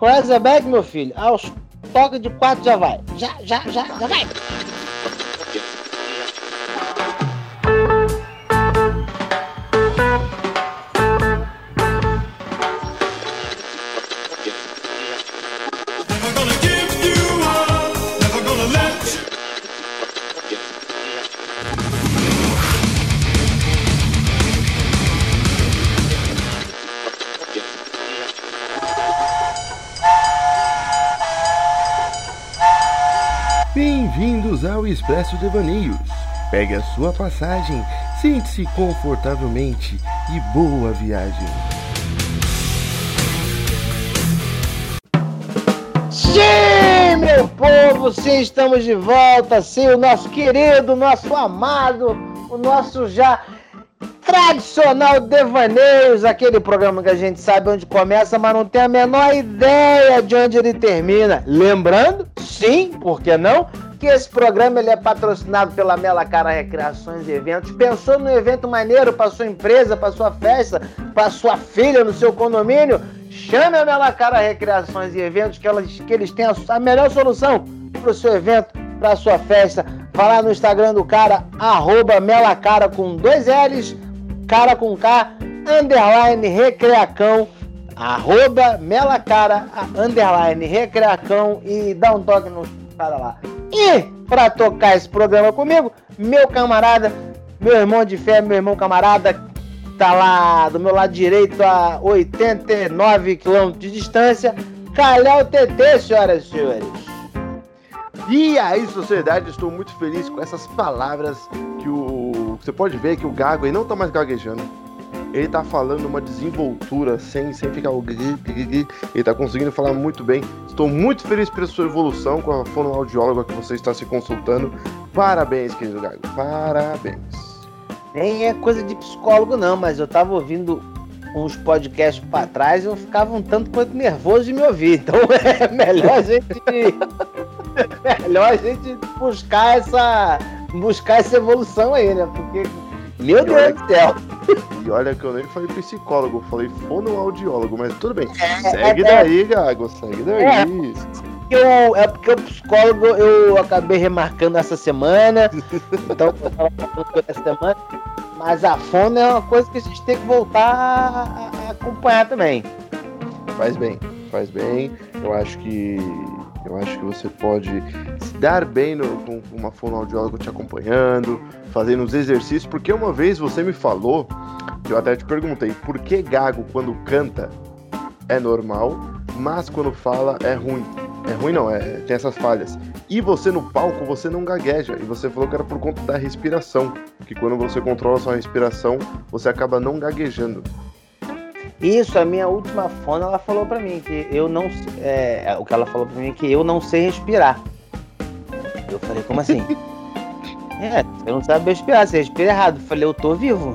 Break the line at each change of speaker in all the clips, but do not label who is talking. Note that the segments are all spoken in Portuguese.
Crazaback, meu filho, aos toques de quatro já vai. Já, já, já, já vai.
Expresso Devaneios. Pegue a sua passagem, sente-se confortavelmente e boa viagem.
Sim, meu povo, sim, estamos de volta, sim, o nosso querido, nosso amado, o nosso já tradicional Devaneios, aquele programa que a gente sabe onde começa, mas não tem a menor ideia de onde ele termina. Lembrando, sim, por que não? Que esse programa ele é patrocinado pela Mela Cara Recreações e Eventos. Pensou no evento maneiro para sua empresa, para sua festa, para sua filha no seu condomínio? Chame a Mela Cara Recreações e Eventos, que, elas, que eles têm a, a melhor solução para o seu evento, para a sua festa. Vá lá no Instagram do cara, arroba Melacara com dois L's, cara com K, underline recreacão, arroba Melacara, underline recreacão e dá um toque no cara lá. E para tocar esse programa comigo, meu camarada, meu irmão de fé, meu irmão camarada, tá lá do meu lado direito a 89 quilômetros de distância, Calhau TT, senhoras e senhores.
E aí, sociedade, estou muito feliz com essas palavras que o. Você pode ver que o Gago aí não tá mais gaguejando. Ele tá falando uma desenvoltura sem, sem ficar o. Ele tá conseguindo falar muito bem. Estou muito feliz pela sua evolução com a fonoaudióloga que você está se consultando. Parabéns, querido Gago. Parabéns.
Nem é coisa de psicólogo, não, mas eu tava ouvindo uns podcasts para trás e eu ficava um tanto quanto nervoso de me ouvir. Então é melhor a gente. melhor a gente buscar essa. buscar essa evolução aí, né? Porque. Meu Deus do céu!
E olha que eu nem falei psicólogo, eu falei fonoaudiólogo, mas tudo bem.
É,
segue
é,
daí, Gago, segue daí.
É. Eu, é porque o psicólogo eu acabei remarcando essa semana, então eu tava falando essa semana, mas a fono é uma coisa que a gente tem que voltar a acompanhar também.
Faz bem, faz bem. Eu acho que eu acho que você pode se dar bem no, com uma fonoaudióloga te acompanhando, fazendo os exercícios, porque uma vez você me falou, eu até te perguntei, por que gago quando canta é normal, mas quando fala é ruim? É ruim não, é, tem essas falhas. E você no palco, você não gagueja. E você falou que era por conta da respiração. Que quando você controla sua respiração, você acaba não gaguejando.
Isso, a minha última fono, ela falou pra mim que eu não. É, o que ela falou pra mim é que eu não sei respirar. Eu falei, como assim? é, você não sabe respirar, você respira errado. Eu falei, eu tô vivo.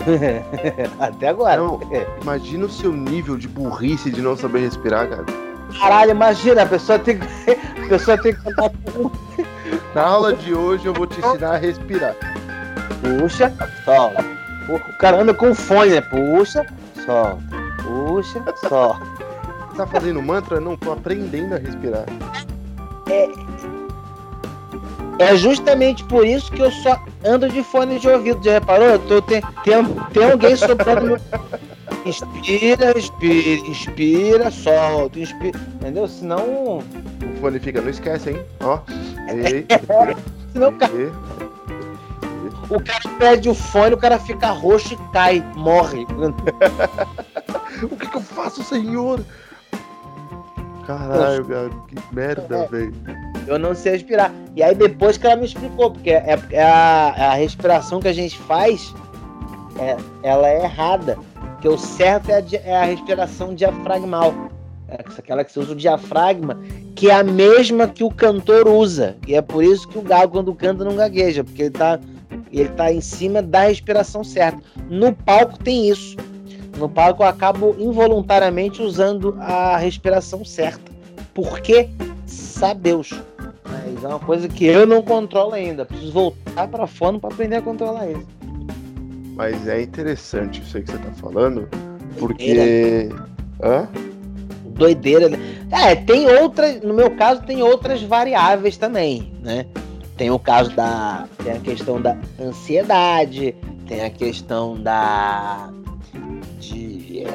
Até agora.
Não, imagina o seu nível de burrice de não saber respirar, cara.
Caralho, imagina, a pessoa tem que. A pessoa tem que.
Na aula de hoje eu vou te ensinar a respirar.
Puxa, solta. O cara anda com fone, né? Puxa, solta. Puxa, solta.
Tá fazendo mantra? Não, tô aprendendo a respirar.
É, é justamente por isso que eu só ando de fone de ouvido. Já reparou? Eu tô, tem, tem, tem alguém soprando meu. Inspira, respira, inspira, solta, inspira. Entendeu? Senão.
O fone fica, não esquece, hein? Ó. Ei,
Senão cara. O cara perde o fone, o cara fica roxo e cai, morre.
O que, que eu faço, senhor? Caralho, cara, que merda,
É.
velho.
Eu não sei respirar. E aí depois que ela me explicou, porque é, é a, a respiração que a gente faz, é, ela é errada. Porque o certo é a, é a respiração diafragmal. É aquela que você usa o diafragma, que é a mesma que o cantor usa. E é por isso que o galo, quando canta, não gagueja, porque ele tá, ele tá em cima da respiração certa. No palco tem isso. No palco eu acabo involuntariamente usando a respiração certa. Por quê? Sabe Deus. Mas é uma coisa que eu não controlo ainda. Preciso voltar para fono para aprender a controlar isso.
Mas é interessante isso aí que você tá falando, porque. Hã?
doideira. Né? É, tem outras, no meu caso, tem outras variáveis também, né? Tem o caso da. Tem a questão da ansiedade, tem a questão da. de.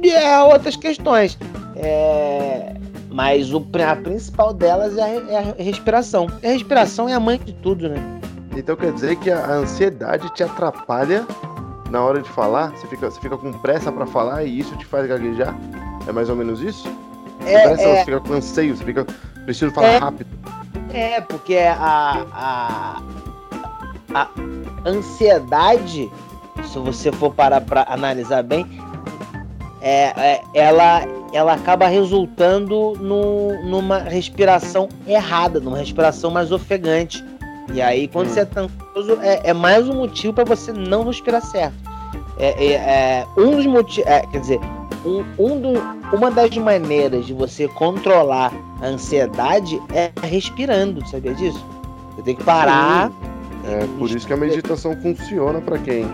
de é, outras questões. É, mas o, a principal delas é a, é a respiração. A respiração é a mãe de tudo, né?
Então quer dizer que a ansiedade te atrapalha na hora de falar? Você fica, você fica com pressa para falar e isso te faz gaguejar? É mais ou menos isso? É, pressa, é... Você fica com anseio, você fica. Preciso falar
é,
rápido.
É, porque a, a, a ansiedade, se você for parar para analisar bem, é, é, ela, ela acaba resultando no, numa respiração errada, numa respiração mais ofegante. E aí, quando hum. você é ansioso, é, é mais um motivo para você não respirar certo. É, é, é um dos motivos. É, quer dizer, um, um do, uma das maneiras de você controlar a ansiedade é respirando, sabia disso? Você tem que parar.
É por isso que a meditação funciona para quem,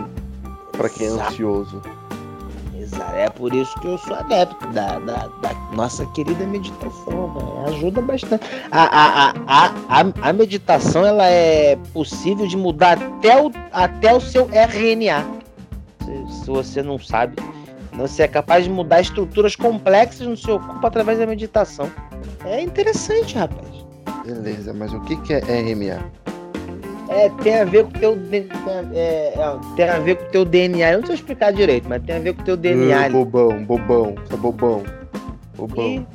para quem é ansioso.
É por isso que eu sou adepto da, da, da nossa querida meditação. Né? Ajuda bastante. A, a, a, a, a meditação ela é possível de mudar até o, até o seu RNA. Se, se você não sabe, você é capaz de mudar estruturas complexas no seu corpo através da meditação. É interessante, rapaz.
Beleza, mas o que, que é RNA?
É, tem a ver com o teu. É, é, tem a ver com teu DNA. Eu não sei explicar direito, mas tem a ver com teu DNA.
Uh, bobão, bobão, tá bobão. Bobão. E,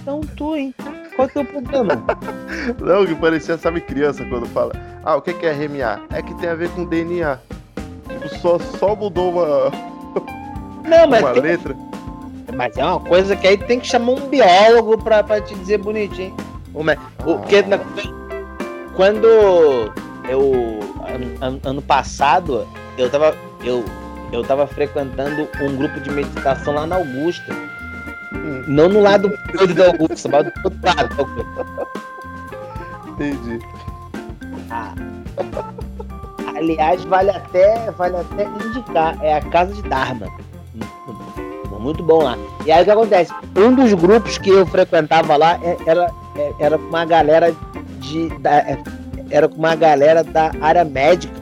então tu, hein? Qual que é o problema?
não, que parecia, sabe, criança quando fala. Ah, o que, que é RMA? É que tem a ver com DNA. Tipo, só, só mudou uma.
Não, mas.
uma
tem...
letra.
Mas é uma coisa que aí tem que chamar um biólogo pra, pra te dizer bonitinho. O, ah. Porque quando eu ano, ano passado eu tava eu eu tava frequentando um grupo de meditação lá na Augusta. Hum. Não no lado da Augusta, mas do outro lado.
Entendi.
Ah. Aliás, vale até, vale até indicar, é a casa de Dharma. Muito bom lá. E aí o que acontece? Um dos grupos que eu frequentava lá é, era, é, era uma galera de. Da, era com uma galera da área médica.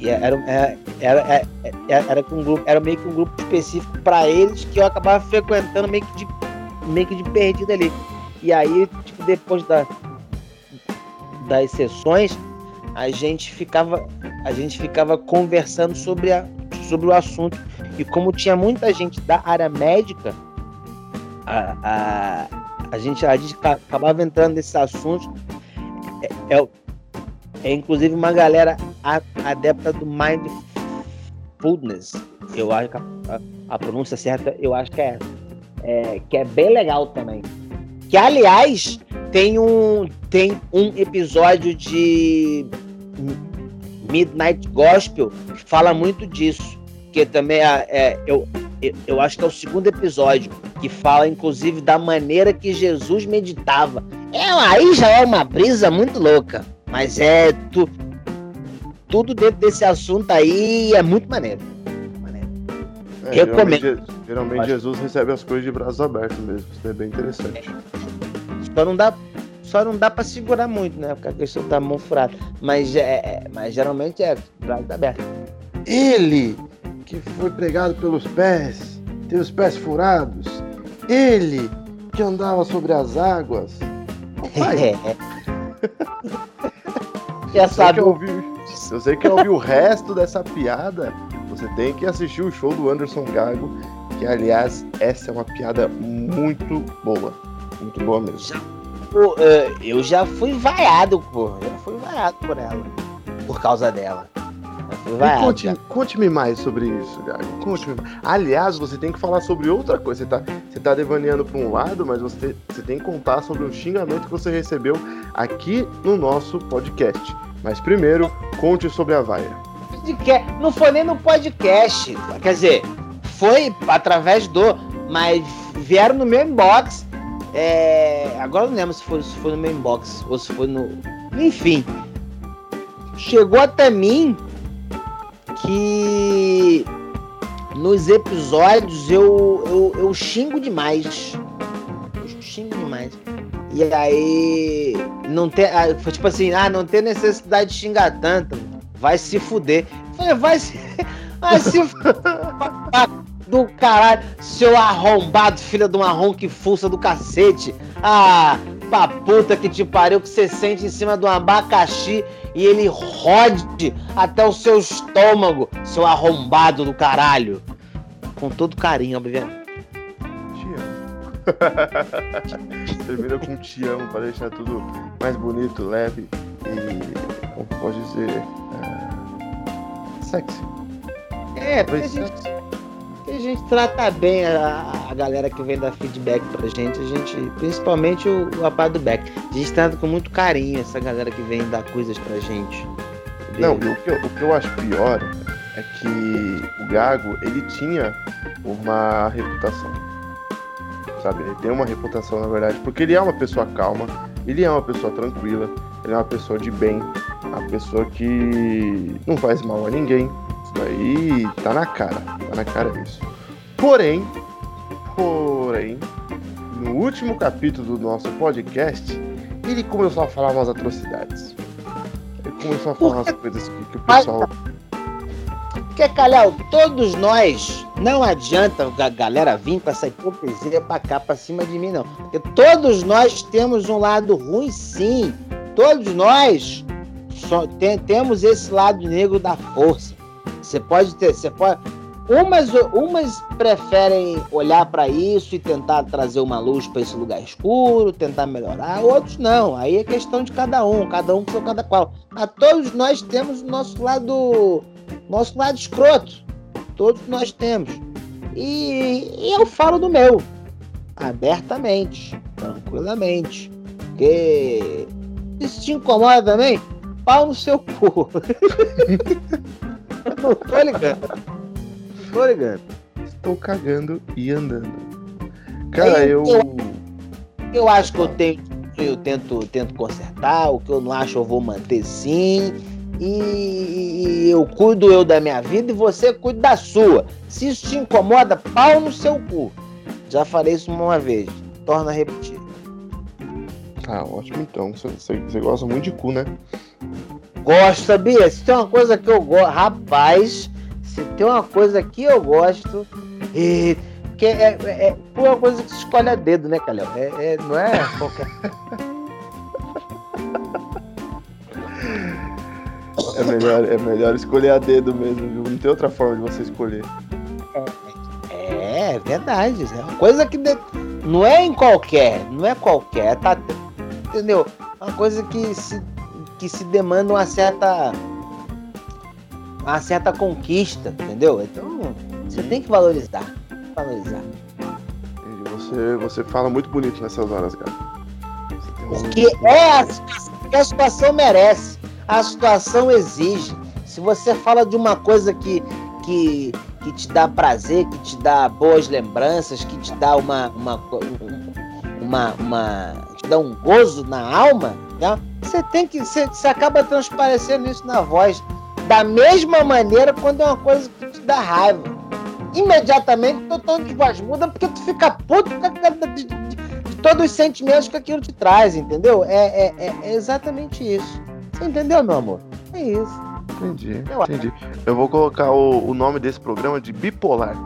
E era, é, era, era, é, era, um grupo, era meio que um grupo específico para eles que eu acabava frequentando meio que de, meio que de perdido ali. E aí, tipo, depois da, das sessões, a gente ficava a gente ficava conversando sobre, a, sobre o assunto. E como tinha muita gente da área médica, a, a, a, gente, a gente acabava entrando nesses assuntos. É, é, é inclusive uma galera adepta do mindfulness. Eu acho que a, a, pronúncia certa, eu acho que é, é, que é bem legal também. Que aliás tem um tem um episódio de Midnight Gospel que fala muito disso, que também é, é eu, eu acho que é o segundo episódio que fala inclusive da maneira que Jesus meditava. É aí já é uma brisa muito louca. Mas é tu, tudo dentro desse assunto aí é muito maneiro. maneiro.
É, Recomendo. Geralmente, geralmente Jesus recebe as coisas de braços abertos mesmo. Isso é bem interessante.
Só não dá, só não dá para segurar muito, né? Porque a questão da mão furada. Mas, é, é, mas geralmente é braços abertos.
Ele que foi pregado pelos pés, tem os pés furados. Ele que andava sobre as águas. Pai, Já sabe. se você quer ouvir o resto dessa piada, você tem que assistir o show do Anderson Gago, que aliás, essa é uma piada muito boa. Muito boa mesmo.
Pô, é, eu já fui vaiado, pô. Já fui vaiado por ela. Por causa dela.
Conte, conte-me mais sobre isso, Gago. Conte-me Aliás, você tem que falar sobre outra coisa. Você tá, você tá devaneando para um lado, mas você, você tem que contar sobre um xingamento que você recebeu aqui no nosso podcast. Mas primeiro, conte sobre a vaia.
Não foi nem no podcast. Quer dizer, foi através do. Mas vieram no meu inbox. É, agora não lembro se foi, se foi no meu inbox ou se foi no. Enfim. Chegou até mim que nos episódios eu, eu, eu xingo demais. Eu xingo demais. E aí, não tem. Ah, tipo assim, ah, não tem necessidade de xingar tanto. Vai se fuder. Falei, vai se. Vai se do caralho, seu arrombado, filha de um arrom que fuça do cacete. Ah, pra puta que te pariu, que você sente em cima do abacaxi e ele rode até o seu estômago, seu arrombado do caralho. Com todo carinho, obviamente.
Te amo. Termina com te amo pra deixar tudo mais bonito, leve e, como pode dizer, é... sexy.
É, porque a gente, a gente trata bem a, a, galera que vem dar feedback pra gente, a gente, principalmente o, o rapaz do Beck, a gente trata com muito carinho essa galera que vem dar coisas pra gente.
Não, o que, eu, o que eu acho pior é que o Gago, ele tinha uma reputação. Sabe? Ele tem uma reputação, na verdade, porque ele é uma pessoa calma, ele é uma pessoa tranquila, ele é uma pessoa de bem, uma pessoa que não faz mal a ninguém. Isso daí tá na cara, tá na cara isso. Porém, porém, no último capítulo do nosso podcast, ele começou a falar umas atrocidades. Ele começou a falar umas coisas que, que o pessoal
porque, Calhau, todos nós, não adianta a galera vir com essa hipocrisia pra cá, pra cima de mim, não. Porque todos nós temos um lado ruim, sim. Todos nós só tem, temos esse lado negro da força. Você pode ter, você pode. Umas, umas preferem olhar para isso e tentar trazer uma luz para esse lugar escuro, tentar melhorar, outros não. Aí é questão de cada um, cada um seu cada qual. A todos nós temos o nosso lado nosso lado escroto. Todos nós temos. E, e eu falo do meu. Abertamente. Tranquilamente. Porque. Isso te incomoda também? Pau no seu cu. não tô ligando. Não tô ligando.
Estou cagando e andando. Cara, eu.
Eu, eu acho que eu tenho. Eu tento, tento consertar. O que eu não acho, eu vou manter sim e eu cuido eu da minha vida e você cuida da sua. Se isso te incomoda, pau no seu cu. Já falei isso uma vez. Torna a repetir.
Ah, ótimo então. Você gosta muito de cu, né?
Gosto, sabia? Se tem uma coisa que eu gosto. Rapaz, se tem uma coisa que eu gosto. E... Que é, é, é uma coisa que se escolhe a dedo, né, Calhão? É, é, não é qualquer.
É melhor, é melhor escolher a dedo mesmo, viu? Não tem outra forma de você escolher.
É, é verdade. É uma coisa que de... não é em qualquer, não é qualquer, tá? Entendeu? Uma coisa que se, que se demanda uma certa uma certa conquista, entendeu? Então você tem que valorizar, valorizar.
Você, você fala muito bonito nessas horas, cara.
Porque é a situação que a situação merece a situação exige. Se você fala de uma coisa que, que, que te dá prazer, que te dá boas lembranças, que te dá uma, uma, uma, uma te dá um gozo na alma, né? Você tem que você, você acaba transparecendo isso na voz. Da mesma maneira quando é uma coisa que te dá raiva. Imediatamente teu tom de voz muda porque tu fica puto de, de, de, todos os sentimentos que aquilo te traz, entendeu? É, é, é, é exatamente isso. Você entendeu, meu amor? É isso.
Entendi, eu entendi. Eu vou colocar o, o nome desse programa de bipolar.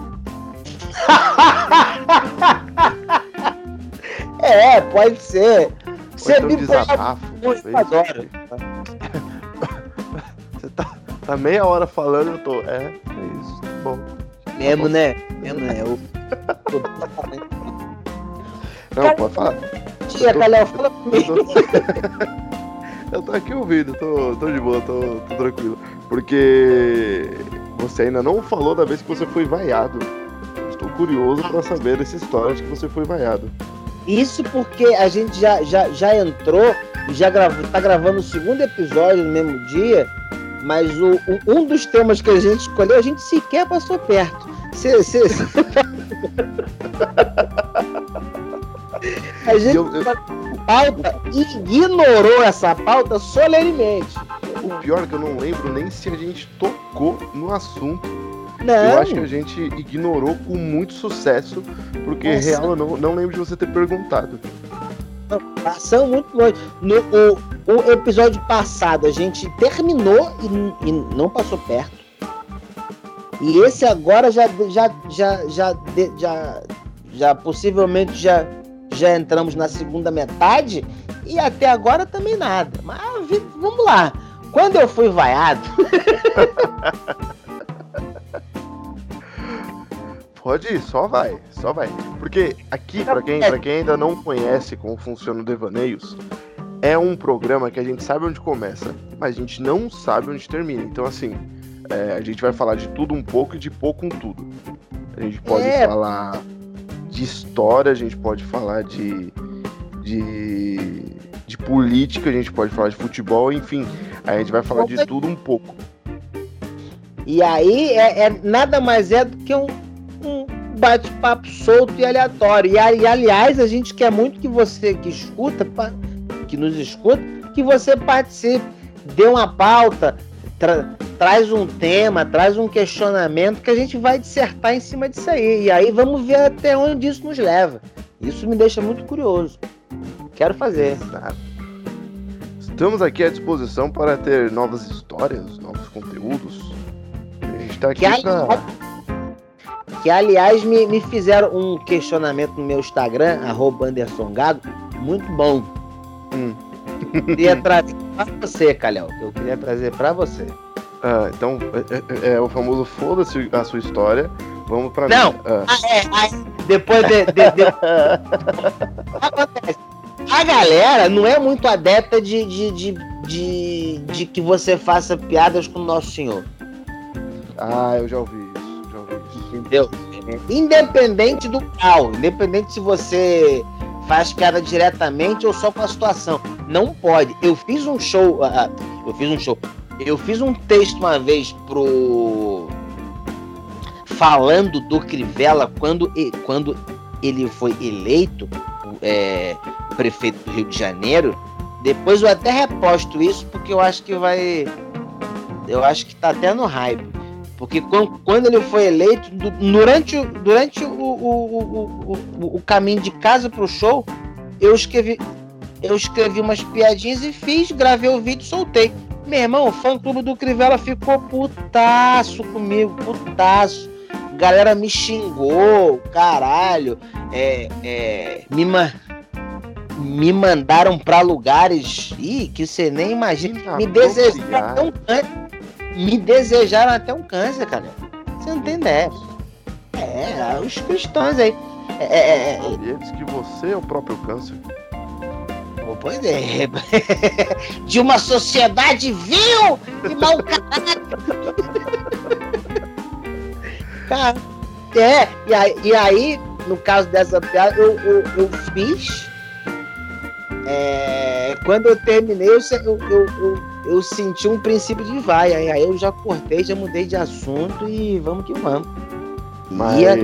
é, pode ser.
Você então bipolar. Desabafo, eu adoro. Você tá, tá meia hora falando, eu tô. É, é isso. Bom.
Mesmo, né? Mesmo, né? Eu...
Não, Cara, pode falar.
Tia, Calhau, fala comigo.
Eu tô aqui ouvindo, tô, tô de boa, tô, tô tranquilo. Porque você ainda não falou da vez que você foi vaiado. Estou curioso para saber essa história de que você foi vaiado.
Isso porque a gente já, já, já entrou já grava, tá gravando o segundo episódio no mesmo dia, mas o, o, um dos temas que a gente escolheu, a gente sequer passou perto. Cê, cê, cê... a gente. Eu, eu pauta ignorou essa pauta solenemente.
O pior é que eu não lembro nem se a gente tocou no assunto. Não. Eu acho que a gente ignorou com muito sucesso, porque Nossa. real eu não, não lembro de você ter perguntado.
Passamos muito longe. No o, o episódio passado a gente terminou e, e, não passou perto. E esse agora já já já já já, já possivelmente já já entramos na segunda metade e até agora também nada. Mas vamos lá. Quando eu fui vaiado.
Pode ir, só vai, só vai. Porque aqui, para quem, pra quem ainda não conhece como funciona o Devaneios, é um programa que a gente sabe onde começa, mas a gente não sabe onde termina. Então, assim, é, a gente vai falar de tudo um pouco e de pouco um tudo. A gente pode é. falar de história, a gente pode falar de, de, de política, a gente pode falar de futebol, enfim, a gente vai falar de tudo um pouco.
E aí é, é nada mais é do que um, um bate-papo solto e aleatório. E, e, aliás, a gente quer muito que você que escuta, que nos escuta, que você participe, dê uma pauta, tra traz um tema, traz um questionamento que a gente vai dissertar em cima disso aí. E aí vamos ver até onde isso nos leva. Isso me deixa muito curioso. Quero fazer.
Estamos aqui à disposição para ter novas histórias, novos conteúdos. A gente está aqui para
que aliás me, me fizeram um questionamento no meu Instagram, arroba Anderson Gado, muito bom. Hum. Queria trazer pra você, Calhão, que eu queria trazer para você.
Ah, então, é, é, é o famoso foda-se a sua história. Vamos pra
Não, ah. Ah, é, é, depois de. de, de... Acontece. A galera não é muito adepta de, de, de, de, de que você faça piadas com o Nosso Senhor.
Ah, eu já ouvi
Entendeu? Independente do grau, independente se você faz piada diretamente ou só com a situação. Não pode. Eu fiz um show. Uh, eu fiz um show. Eu fiz um texto uma vez pro. Falando do Crivella quando, quando ele foi eleito é, prefeito do Rio de Janeiro. Depois eu até reposto isso porque eu acho que vai. Eu acho que tá até no hype. Porque quando ele foi eleito, durante, durante o, o, o, o caminho de casa para o show, eu escrevi, eu escrevi umas piadinhas e fiz, gravei o vídeo e soltei. Meu irmão, o fã clube do Crivella ficou putaço comigo, putaço. Galera me xingou, caralho. É, é, me, ma me mandaram para lugares ih, que você nem imagina. Me desejaram me desejaram até um câncer, cara. Você não tem ideia. É, os cristãos aí. É, é,
é, é. e diz que você é o próprio câncer.
Pois é. De uma sociedade vil e mau caráter. Cara, é, e aí, e aí, no caso dessa piada, eu, eu, eu fiz. É, quando eu terminei, eu, eu, eu eu senti um princípio de vai. Aí, eu já cortei, já mudei de assunto e vamos que vamos.
Mas. A...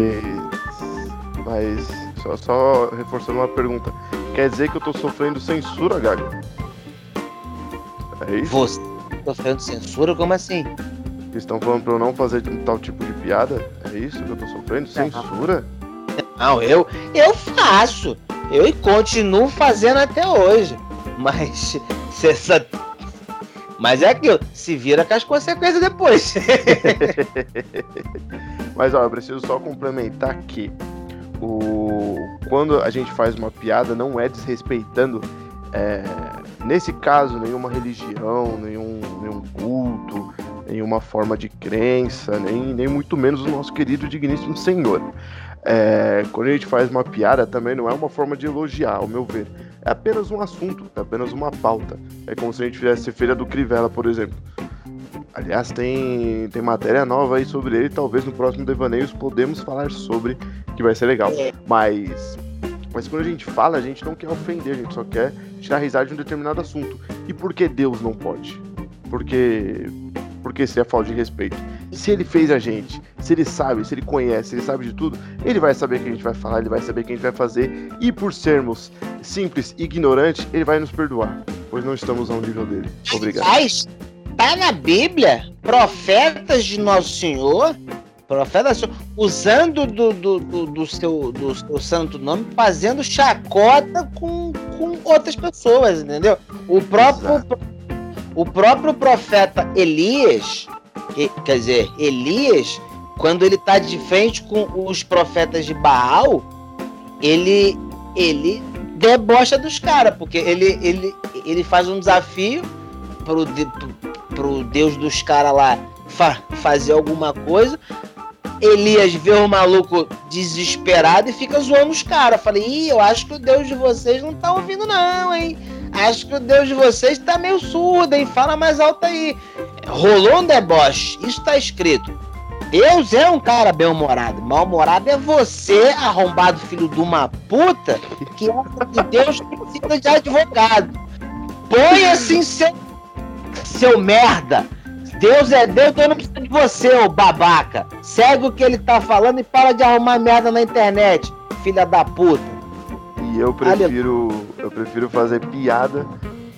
Mas. Só, só reforçando uma pergunta. Quer dizer que eu tô sofrendo censura, Gago?
É isso? Você tá sofrendo censura? Como assim?
estão falando pra eu não fazer tal tipo de piada? É isso que eu tô sofrendo? Censura?
Não, eu, eu faço. Eu continuo fazendo até hoje. Mas se essa mas é aquilo, se vira com as consequências depois.
Mas ó, eu preciso só complementar que o... quando a gente faz uma piada, não é desrespeitando, é... nesse caso, nenhuma religião, nenhum, nenhum culto, nenhuma forma de crença, nem, nem muito menos o nosso querido e digníssimo Senhor. É... Quando a gente faz uma piada, também não é uma forma de elogiar, ao meu ver é apenas um assunto, é apenas uma pauta. É como se a gente fizesse Feira do Crivella, por exemplo. Aliás, tem, tem matéria nova aí sobre ele, talvez no próximo Devaneios podemos falar sobre, que vai ser legal. É. Mas, mas quando a gente fala, a gente não quer ofender, a gente só quer tirar risada de um determinado assunto. E por que Deus não pode? Porque, porque se é falta de respeito. Se ele fez a gente, se ele sabe, se ele conhece, se ele sabe de tudo, ele vai saber o que a gente vai falar, ele vai saber o que a gente vai fazer. E por sermos simples e ignorantes, ele vai nos perdoar, pois não estamos ao nível dele. Obrigado.
Mas tá na Bíblia, profetas de Nosso Senhor Profeta usando do, do, do, do, seu, do seu santo nome, fazendo chacota com, com outras pessoas, entendeu? O próprio, o próprio profeta Elias, que, quer dizer, Elias, quando ele está de frente com os profetas de Baal, ele, ele debocha dos caras, porque ele, ele, ele faz um desafio pro, pro, pro Deus dos caras lá fa fazer alguma coisa. Elias vê o maluco desesperado e fica zoando os caras. Falei, Ih, eu acho que o Deus de vocês não tá ouvindo, não, hein? Acho que o Deus de vocês tá meio surdo, hein? Fala mais alto aí. Rolou um deboche, isso tá escrito. Deus é um cara bem-humorado. Mal-humorado é você, arrombado filho de uma puta, que acha que Deus precisa de advogado. Põe assim seu, seu merda Deus é Deus, eu não preciso de você, ô babaca. Segue o que ele tá falando e para de arrumar merda na internet, filha da puta.
E eu prefiro, eu prefiro fazer piada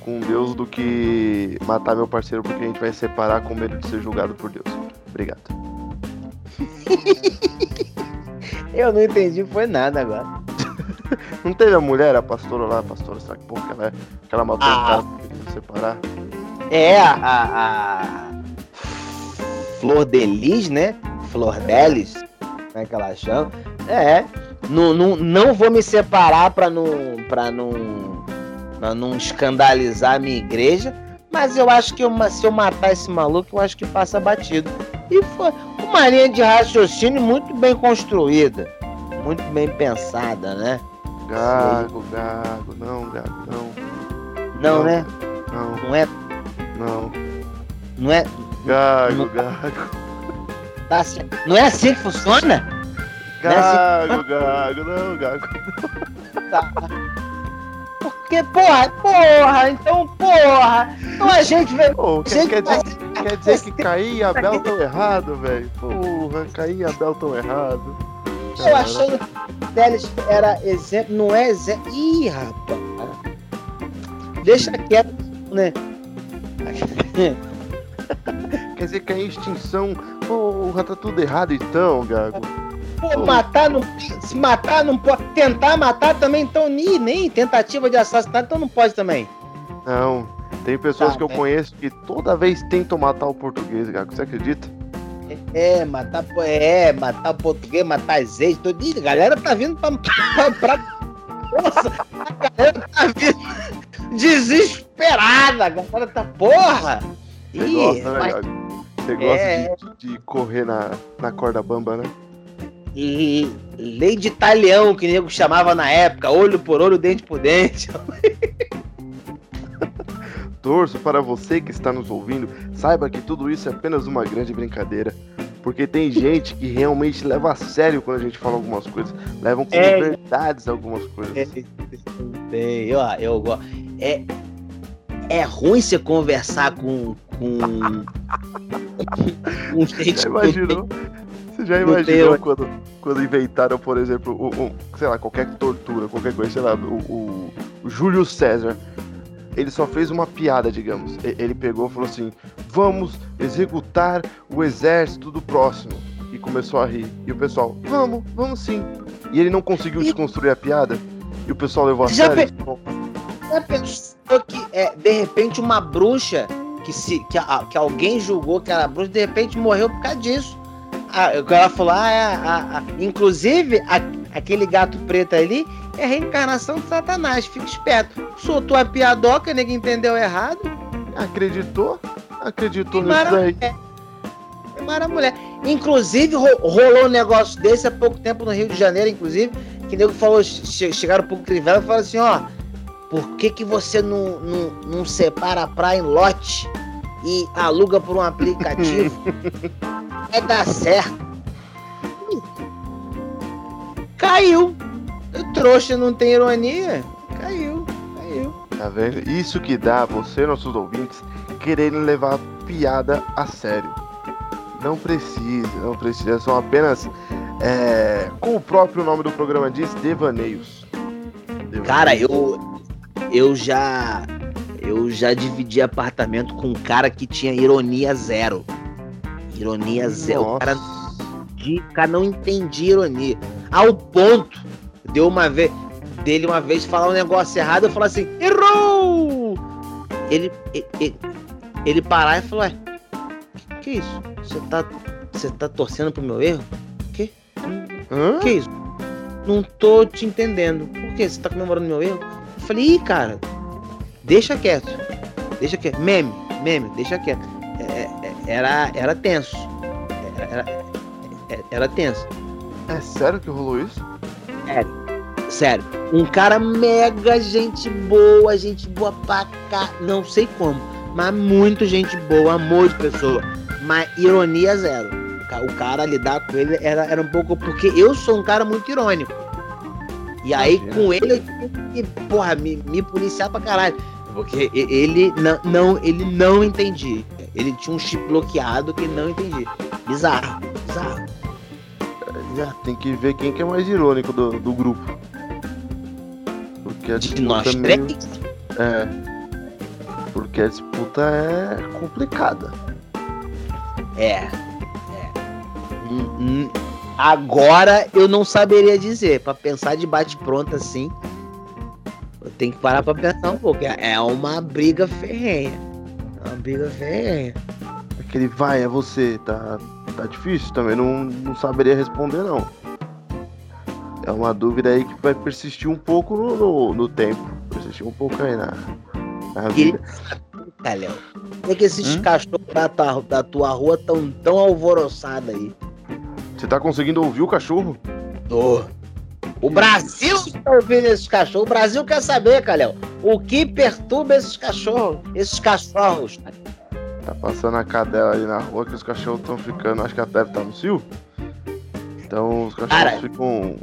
com Deus do que matar meu parceiro porque a gente vai separar com medo de ser julgado por Deus. Obrigado.
Eu não entendi, foi nada agora.
não teve a mulher, a pastora lá, a pastora, sabe que porra que ela, é? que ela matou ah. o cara pra separar?
É, a, a, Flor de Lis, né? Flor Delis, como é que ela chama? É, não, não, não vou me separar para não, pra não, pra não escandalizar a minha igreja, mas eu acho que eu, se eu matar esse maluco, eu acho que passa batido. E foi uma linha de raciocínio muito bem construída, muito bem pensada, né?
Gago, gago, não, gago, não.
Não, não né?
Não.
Não é?
Não.
Não é?
Gago, não... gago.
Tá Não é assim que funciona?
Gago, não é assim... gago, não, gago.
Tá. Porque, porra, porra, então, porra. Então a gente vê.
Oh, quer, quer, dizer, quer dizer que Caim e Abel tão errado, velho? Porra, Caim e Abel tão errado.
Eu achando que Teles era exemplo, não é exemplo. Ih, rapaz. Deixa quieto, né?
Quer dizer que a extinção. Porra, tá tudo errado então, Gago.
Pô, matar não. Se matar não pode. Tentar matar também, então nem, nem tentativa de assassinato, então não pode também.
Não. Tem pessoas tá, que eu conheço que toda vez tentam matar o português, Gago. Você acredita?
É, matar, é, matar o português, matar as ex, todo... a galera tá vindo pra, pra, pra... Nossa, a galera tá vindo desesperada, a galera tá, porra!
Você Ih, gosta, né, mas... Você gosta é... de, de, correr na, na corda bamba, né?
E lei de talhão, que nego chamava na época, olho por olho, dente por dente.
Torço para você que está nos ouvindo, saiba que tudo isso é apenas uma grande brincadeira. Porque tem gente que realmente leva a sério quando a gente fala algumas coisas. Levam como é, verdades algumas coisas. É,
é, eu, eu, é, é ruim você conversar com. com.
com gente. Já imaginou? Você já imaginou quando, quando inventaram, por exemplo, o, o, sei lá, qualquer tortura, qualquer coisa, sei lá, o, o, o Júlio César ele só fez uma piada, digamos. Ele pegou e falou assim: vamos executar o exército do próximo. E começou a rir. E o pessoal, vamos, vamos sim. E ele não conseguiu e... desconstruir a piada. E o pessoal levou a Já sério. Pe...
Já pensou que, é, de repente, uma bruxa que, se, que, a, que alguém julgou que era bruxa, de repente morreu por causa disso? Ah, ela falou, ah, é, a, a, inclusive, a, aquele gato preto ali é a reencarnação de Satanás, fica esperto. Soltou a piadoca, ninguém entendeu errado.
Acreditou? Acreditou nisso daí. É,
mulher. Inclusive, rolou um negócio desse há pouco tempo no Rio de Janeiro, inclusive, que nego falou, chegaram um pouco crivela e falaram assim, ó, por que, que você não, não, não separa a praia em lote e aluga por um aplicativo? Vai dar certo. Caiu. O trouxa não tem ironia. Caiu, caiu.
Tá vendo? Isso que dá você, nossos ouvintes, quererem levar piada a sério. Não precisa, não precisa. São apenas, é, como o próprio nome do programa diz, devaneios.
devaneios. Cara, eu, eu já eu já dividi apartamento com um cara que tinha ironia zero. Ironia Nossa. zero. O cara, entendi, cara, não entendi ironia. Ao ponto deu uma vez dele uma vez falar um negócio errado, eu falar assim, errou! Ele, ele, ele parar e falar, que, que isso? Você tá, você tá torcendo pro meu erro? Que? Hã? Que isso? Não tô te entendendo. Por que? Você tá comemorando meu erro? Eu falei, ih, cara, deixa quieto. Deixa quieto. Meme, meme, deixa quieto. É, é, era, era tenso. Era, era, era tenso.
É sério que rolou isso?
Sério. Sério. Um cara mega gente boa, gente boa pra cá. Não sei como, mas muito gente boa, amor de pessoa. Mas ironia zero. O cara lidar com ele era, era um pouco. Porque eu sou um cara muito irônico. E aí com ele eu tive que, porra, me, me policiar pra caralho. Porque ele não, não, ele não entendia. Ele tinha um chip bloqueado que não entendi. Bizarro, bizarro.
bizarro. Tem que ver quem que é mais irônico do, do grupo.
Porque a De nós é meio... três?
É. Porque a disputa é complicada.
É. é. Hum. Agora eu não saberia dizer. Para pensar de bate-pronto assim, eu tenho que parar para pensar um pouco. É uma briga ferrenha. É uma briga ferrenha.
Aquele vai, é você, tá, tá difícil também. Não, não saberia responder, não. É uma dúvida aí que vai persistir um pouco no, no, no tempo. Persistir um pouco aí na, na vida.
Tá, Léo. Por que esses hum? cachorros da tua, da tua rua tão tão alvoroçados aí?
Você tá conseguindo ouvir o cachorro?
Tô. O Brasil está ouvindo esses cachorros. O Brasil quer saber, Calhão, o que perturba esses cachorros? Esses cachorros.
Tá passando a cadela ali na rua que os cachorros estão ficando. Acho que até tá no cio. Então os cachorros Cara, ficam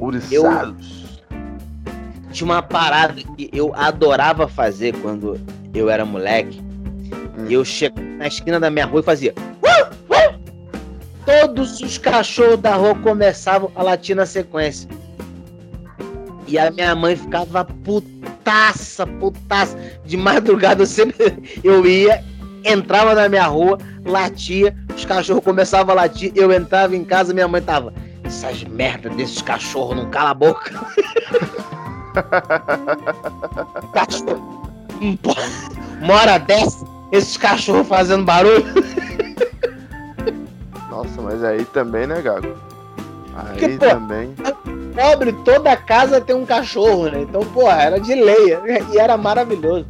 uriçados.
Eu... Tinha uma parada que eu adorava fazer quando eu era moleque. Hum. Eu chegava na esquina da minha rua e fazia. Todos os cachorros da rua começavam a latir na sequência. E a minha mãe ficava putaça, putaça. De madrugada eu sempre eu ia, entrava na minha rua, latia, os cachorros começavam a latir, eu entrava em casa, minha mãe tava. Essas merda desses cachorros não cala a boca. Cachorro. Uma hora dessa, esses cachorros fazendo barulho.
Nossa, mas aí também, né, Gago? Aí Porque, pô, também.
Pobre, toda casa tem um cachorro, né? Então, pô, era de lei. E era maravilhoso.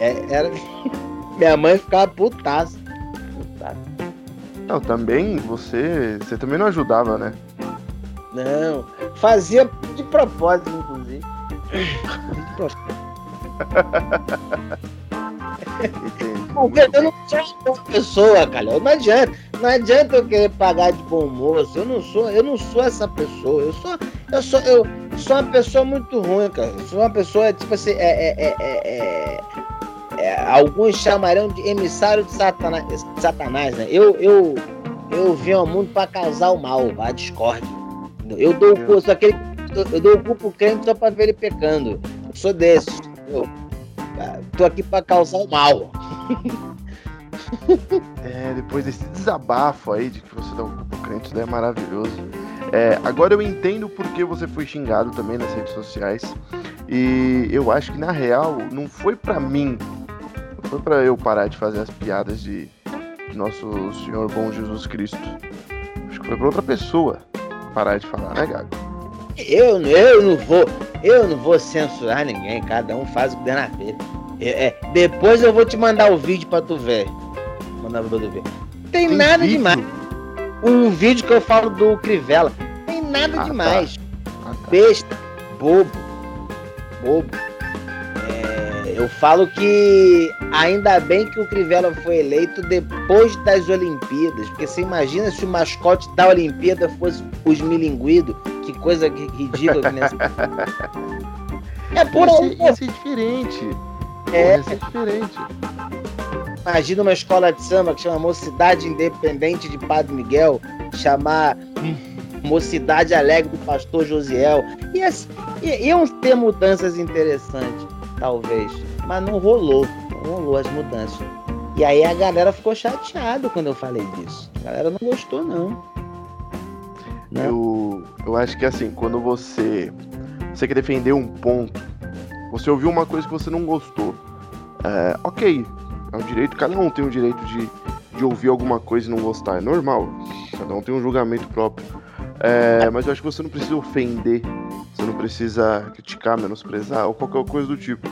É, era... Minha mãe ficava putaça.
Não, também você. Você também não ajudava, né?
Não. Fazia de propósito, inclusive. De propósito. Porque eu não sou uma pessoa, cara. Não adianta. Não adianta eu querer pagar de bom moço. Eu não sou, eu não sou essa pessoa. Eu sou, eu sou, eu sou uma pessoa muito ruim, cara. Eu sou uma pessoa, tipo assim, é, é, é, é alguns chamariam de emissário de Satanás, Satanás né? Eu, eu, eu vim ao mundo para causar o mal, a discórdia. Eu dou o cu, aquele, eu dou o cu pro crente só para ver ele pecando. Eu sou desses. Eu, tô aqui para causar o mal.
É, depois desse desabafo aí de que você dá um culpa crente, né? É maravilhoso. É, agora eu entendo porque você foi xingado também nas redes sociais. E eu acho que na real não foi para mim, foi para eu parar de fazer as piadas de, de nosso Senhor bom Jesus Cristo. Acho que foi para outra pessoa parar de falar, né, Gago?
Eu, eu não vou, eu não vou censurar ninguém, cada um faz o que der na telha. É, é, depois eu vou te mandar o vídeo para tu ver mandava todo ver. Tem, Tem nada vídeo? demais. Um vídeo que eu falo do Crivella. Tem nada ah, tá. demais. Tá. Ah, tá. Besta, bobo. Bobo. Eu falo que ainda bem que o Crivella foi eleito depois das Olimpíadas. Porque você imagina se o mascote da Olimpíada fosse os milinguidos. Que coisa ridícula que nessa.
é por isso, isso é diferente. É, Porra, isso é diferente.
Imagina uma escola de samba que chama Mocidade Independente de Padre Miguel, chamar Mocidade Alegre do Pastor Josiel. Ia, iam ter mudanças interessantes, talvez. Mas não rolou. Não rolou as mudanças. E aí a galera ficou chateada quando eu falei disso. A galera não gostou, não.
Né? Eu, eu acho que assim, quando você, você quer defender um ponto, você ouviu uma coisa que você não gostou. É, ok, é um direito, cada um tem o direito de, de ouvir alguma coisa e não gostar, é normal. Cada um tem um julgamento próprio. É, mas eu acho que você não precisa ofender, você não precisa criticar, menosprezar ou qualquer coisa do tipo.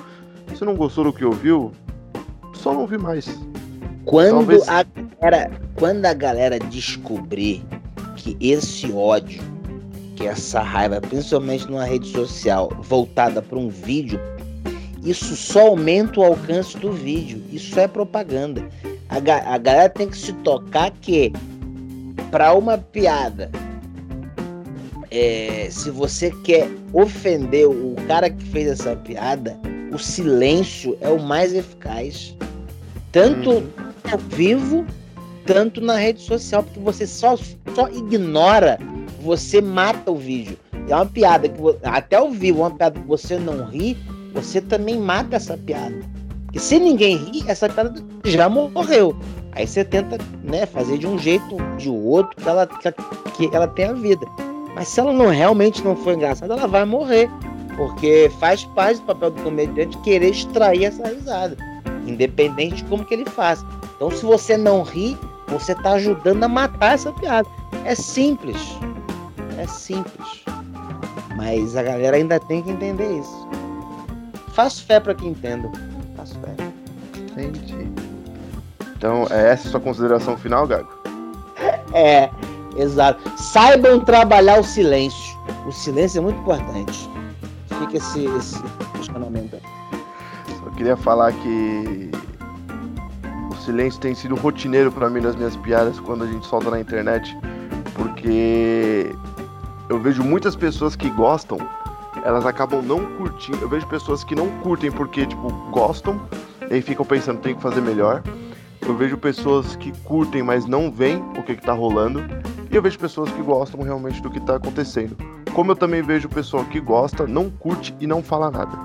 Se não gostou do que ouviu, só não ouvir mais.
Quando, Talvez... a galera, quando a galera descobrir que esse ódio, que essa raiva, principalmente numa rede social voltada para um vídeo, isso só aumenta o alcance do vídeo. Isso é propaganda. A, a galera tem que se tocar que para uma piada, é, se você quer ofender o cara que fez essa piada, o silêncio é o mais eficaz. Tanto uhum. ao vivo, tanto na rede social, porque você só, só ignora, você mata o vídeo. É uma piada que até ao vivo, uma piada que você não ri, você também mata essa piada. Porque se ninguém ri, essa piada já morreu. Aí você tenta né, fazer de um jeito, de outro, que ela, que ela tenha vida. Mas se ela não realmente não for engraçada, ela vai morrer. Porque faz parte do papel do comediante querer extrair essa risada. Independente de como que ele faz. Então se você não ri, você está ajudando a matar essa piada. É simples. É simples. Mas a galera ainda tem que entender isso. Faço fé para quem entenda. Faço fé.
Entendi. Então, é essa a sua consideração final, Gago?
É, exato. Saibam trabalhar o silêncio. O silêncio é muito importante. Fica esse, esse questionamento.
Só queria falar que o silêncio tem sido rotineiro para mim nas minhas piadas quando a gente solta na internet, porque eu vejo muitas pessoas que gostam elas acabam não curtindo. Eu vejo pessoas que não curtem porque, tipo, gostam e aí ficam pensando, tem que fazer melhor. Eu vejo pessoas que curtem, mas não veem o que, que tá rolando. E eu vejo pessoas que gostam realmente do que tá acontecendo. Como eu também vejo pessoa que gosta, não curte e não fala nada.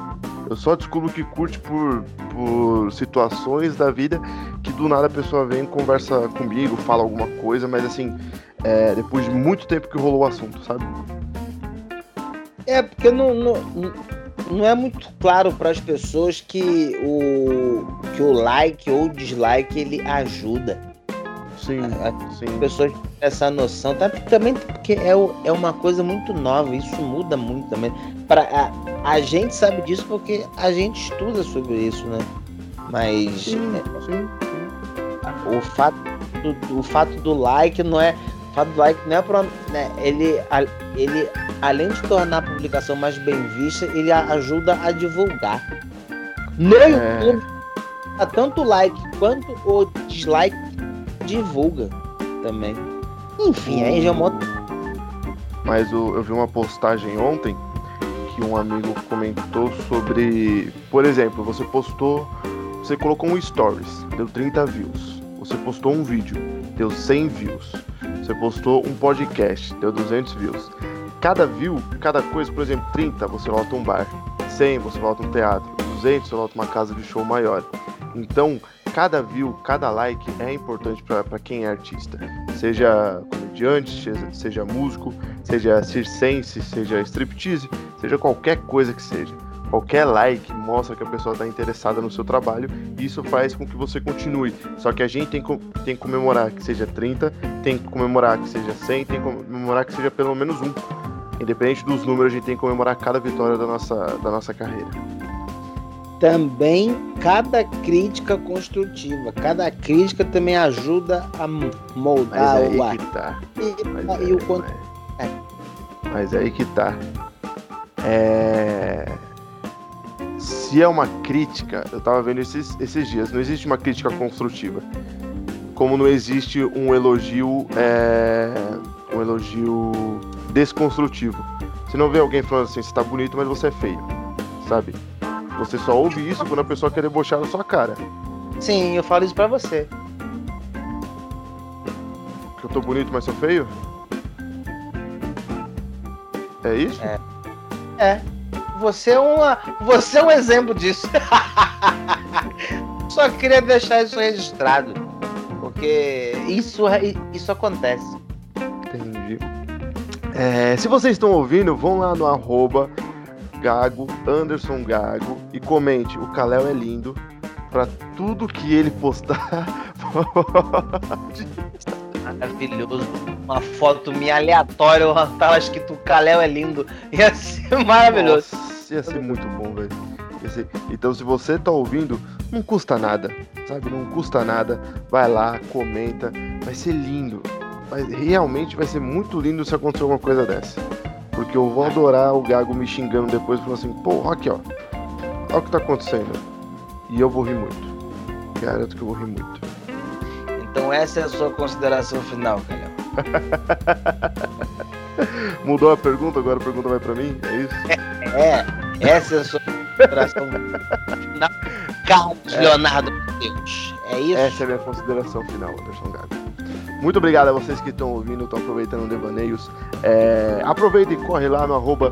Eu só descubro que curte por, por situações da vida que do nada a pessoa vem, conversa comigo, fala alguma coisa, mas assim, é, depois de muito tempo que rolou o assunto, sabe?
É, porque não, não, não é muito claro para as pessoas que o, que o like ou dislike ele ajuda.
Sim,
as
sim.
pessoas têm essa noção, tá? também porque é, é uma coisa muito nova, isso muda muito também. Pra, a, a gente sabe disso porque a gente estuda sobre isso, né? Mas
sim, é, sim,
sim. o fato do, o fato do like não é o fato do like não é pra, né, ele ele além de tornar a publicação mais bem vista, ele ajuda a divulgar. No é. YouTube, tanto o like quanto o dislike divulga também. Enfim, aí já é uma...
Mas eu, eu vi uma postagem ontem que um amigo comentou sobre, por exemplo, você postou, você colocou um stories, deu 30 views. Você postou um vídeo, deu 100 views. Você postou um podcast, deu 200 views cada view, cada coisa, por exemplo, 30 você volta um bar, 100 você volta um teatro, 200 você volta uma casa de show maior. Então, cada view, cada like é importante para quem é artista, seja comediante, seja, músico, seja circense, seja striptease, seja qualquer coisa que seja. Qualquer like mostra que a pessoa está interessada no seu trabalho e isso faz com que você continue. Só que a gente tem, tem que comemorar que seja 30, tem que comemorar que seja 100, tem que comemorar que seja pelo menos um. Independente dos números, a gente tem que comemorar cada vitória da nossa, da nossa carreira.
Também cada crítica construtiva, cada crítica também ajuda a moldar
mas
o
ar. Que tá.
E,
mas
e
é,
o mas,
é. mas é aí que tá. É... Se é uma crítica, eu tava vendo esses, esses dias, não existe uma crítica construtiva. Como não existe um elogio. É... Um elogio desconstrutivo. Você não vê alguém falando assim, você tá bonito, mas você é feio. Sabe? Você só ouve isso quando a pessoa quer debochar na sua cara.
Sim, eu falo isso pra você.
Que eu tô bonito, mas sou feio? É isso?
É. É. Você é uma. Você é um exemplo disso. Só queria deixar isso registrado. Porque isso, isso acontece.
Entendi. É, se vocês estão ouvindo, vão lá no arroba Gago, Anderson Gago, e comente, o Kalel é lindo. Pra tudo que ele postar.
Maravilhoso. Uma foto minha aleatória, eu tava escrito o Kalel é lindo. Ia ser maravilhoso.
Nossa, ia ser muito bom, velho. Então, se você tá ouvindo, não custa nada, sabe? Não custa nada. Vai lá, comenta. Vai ser lindo. Vai, realmente vai ser muito lindo se acontecer alguma coisa dessa. Porque eu vou adorar o Gago me xingando depois, falando assim, pô, aqui ó, olha o que tá acontecendo. E eu vou rir muito. Garanto que eu vou rir muito.
Então essa é a sua consideração final, Calhão.
Mudou a pergunta, agora a pergunta vai pra mim? É isso?
É, essa é a sua consideração final. Carlos é. Leonardo Deus. É isso?
Essa é a minha consideração final, Anderson Gago. Muito obrigado a vocês que estão ouvindo, estão aproveitando o Devaneios. É, e corre lá no arroba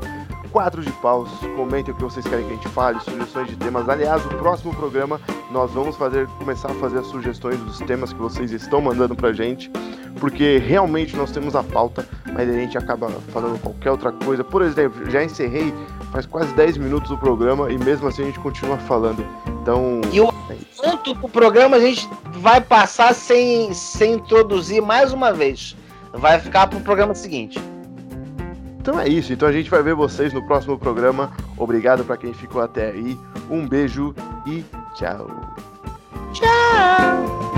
4 de paus, comentem o que vocês querem que a gente fale, sugestões de temas. Aliás, o próximo programa nós vamos fazer, começar a fazer as sugestões dos temas que vocês estão mandando pra gente, porque realmente nós temos a pauta, mas a gente acaba falando qualquer outra coisa. Por exemplo, já encerrei faz quase 10 minutos o programa e mesmo assim a gente continua falando. Então.
E o assunto do programa a gente vai passar sem, sem introduzir mais uma vez. Vai ficar pro programa seguinte.
Então é isso. Então a gente vai ver vocês no próximo programa. Obrigado para quem ficou até aí. Um beijo e tchau.
Tchau.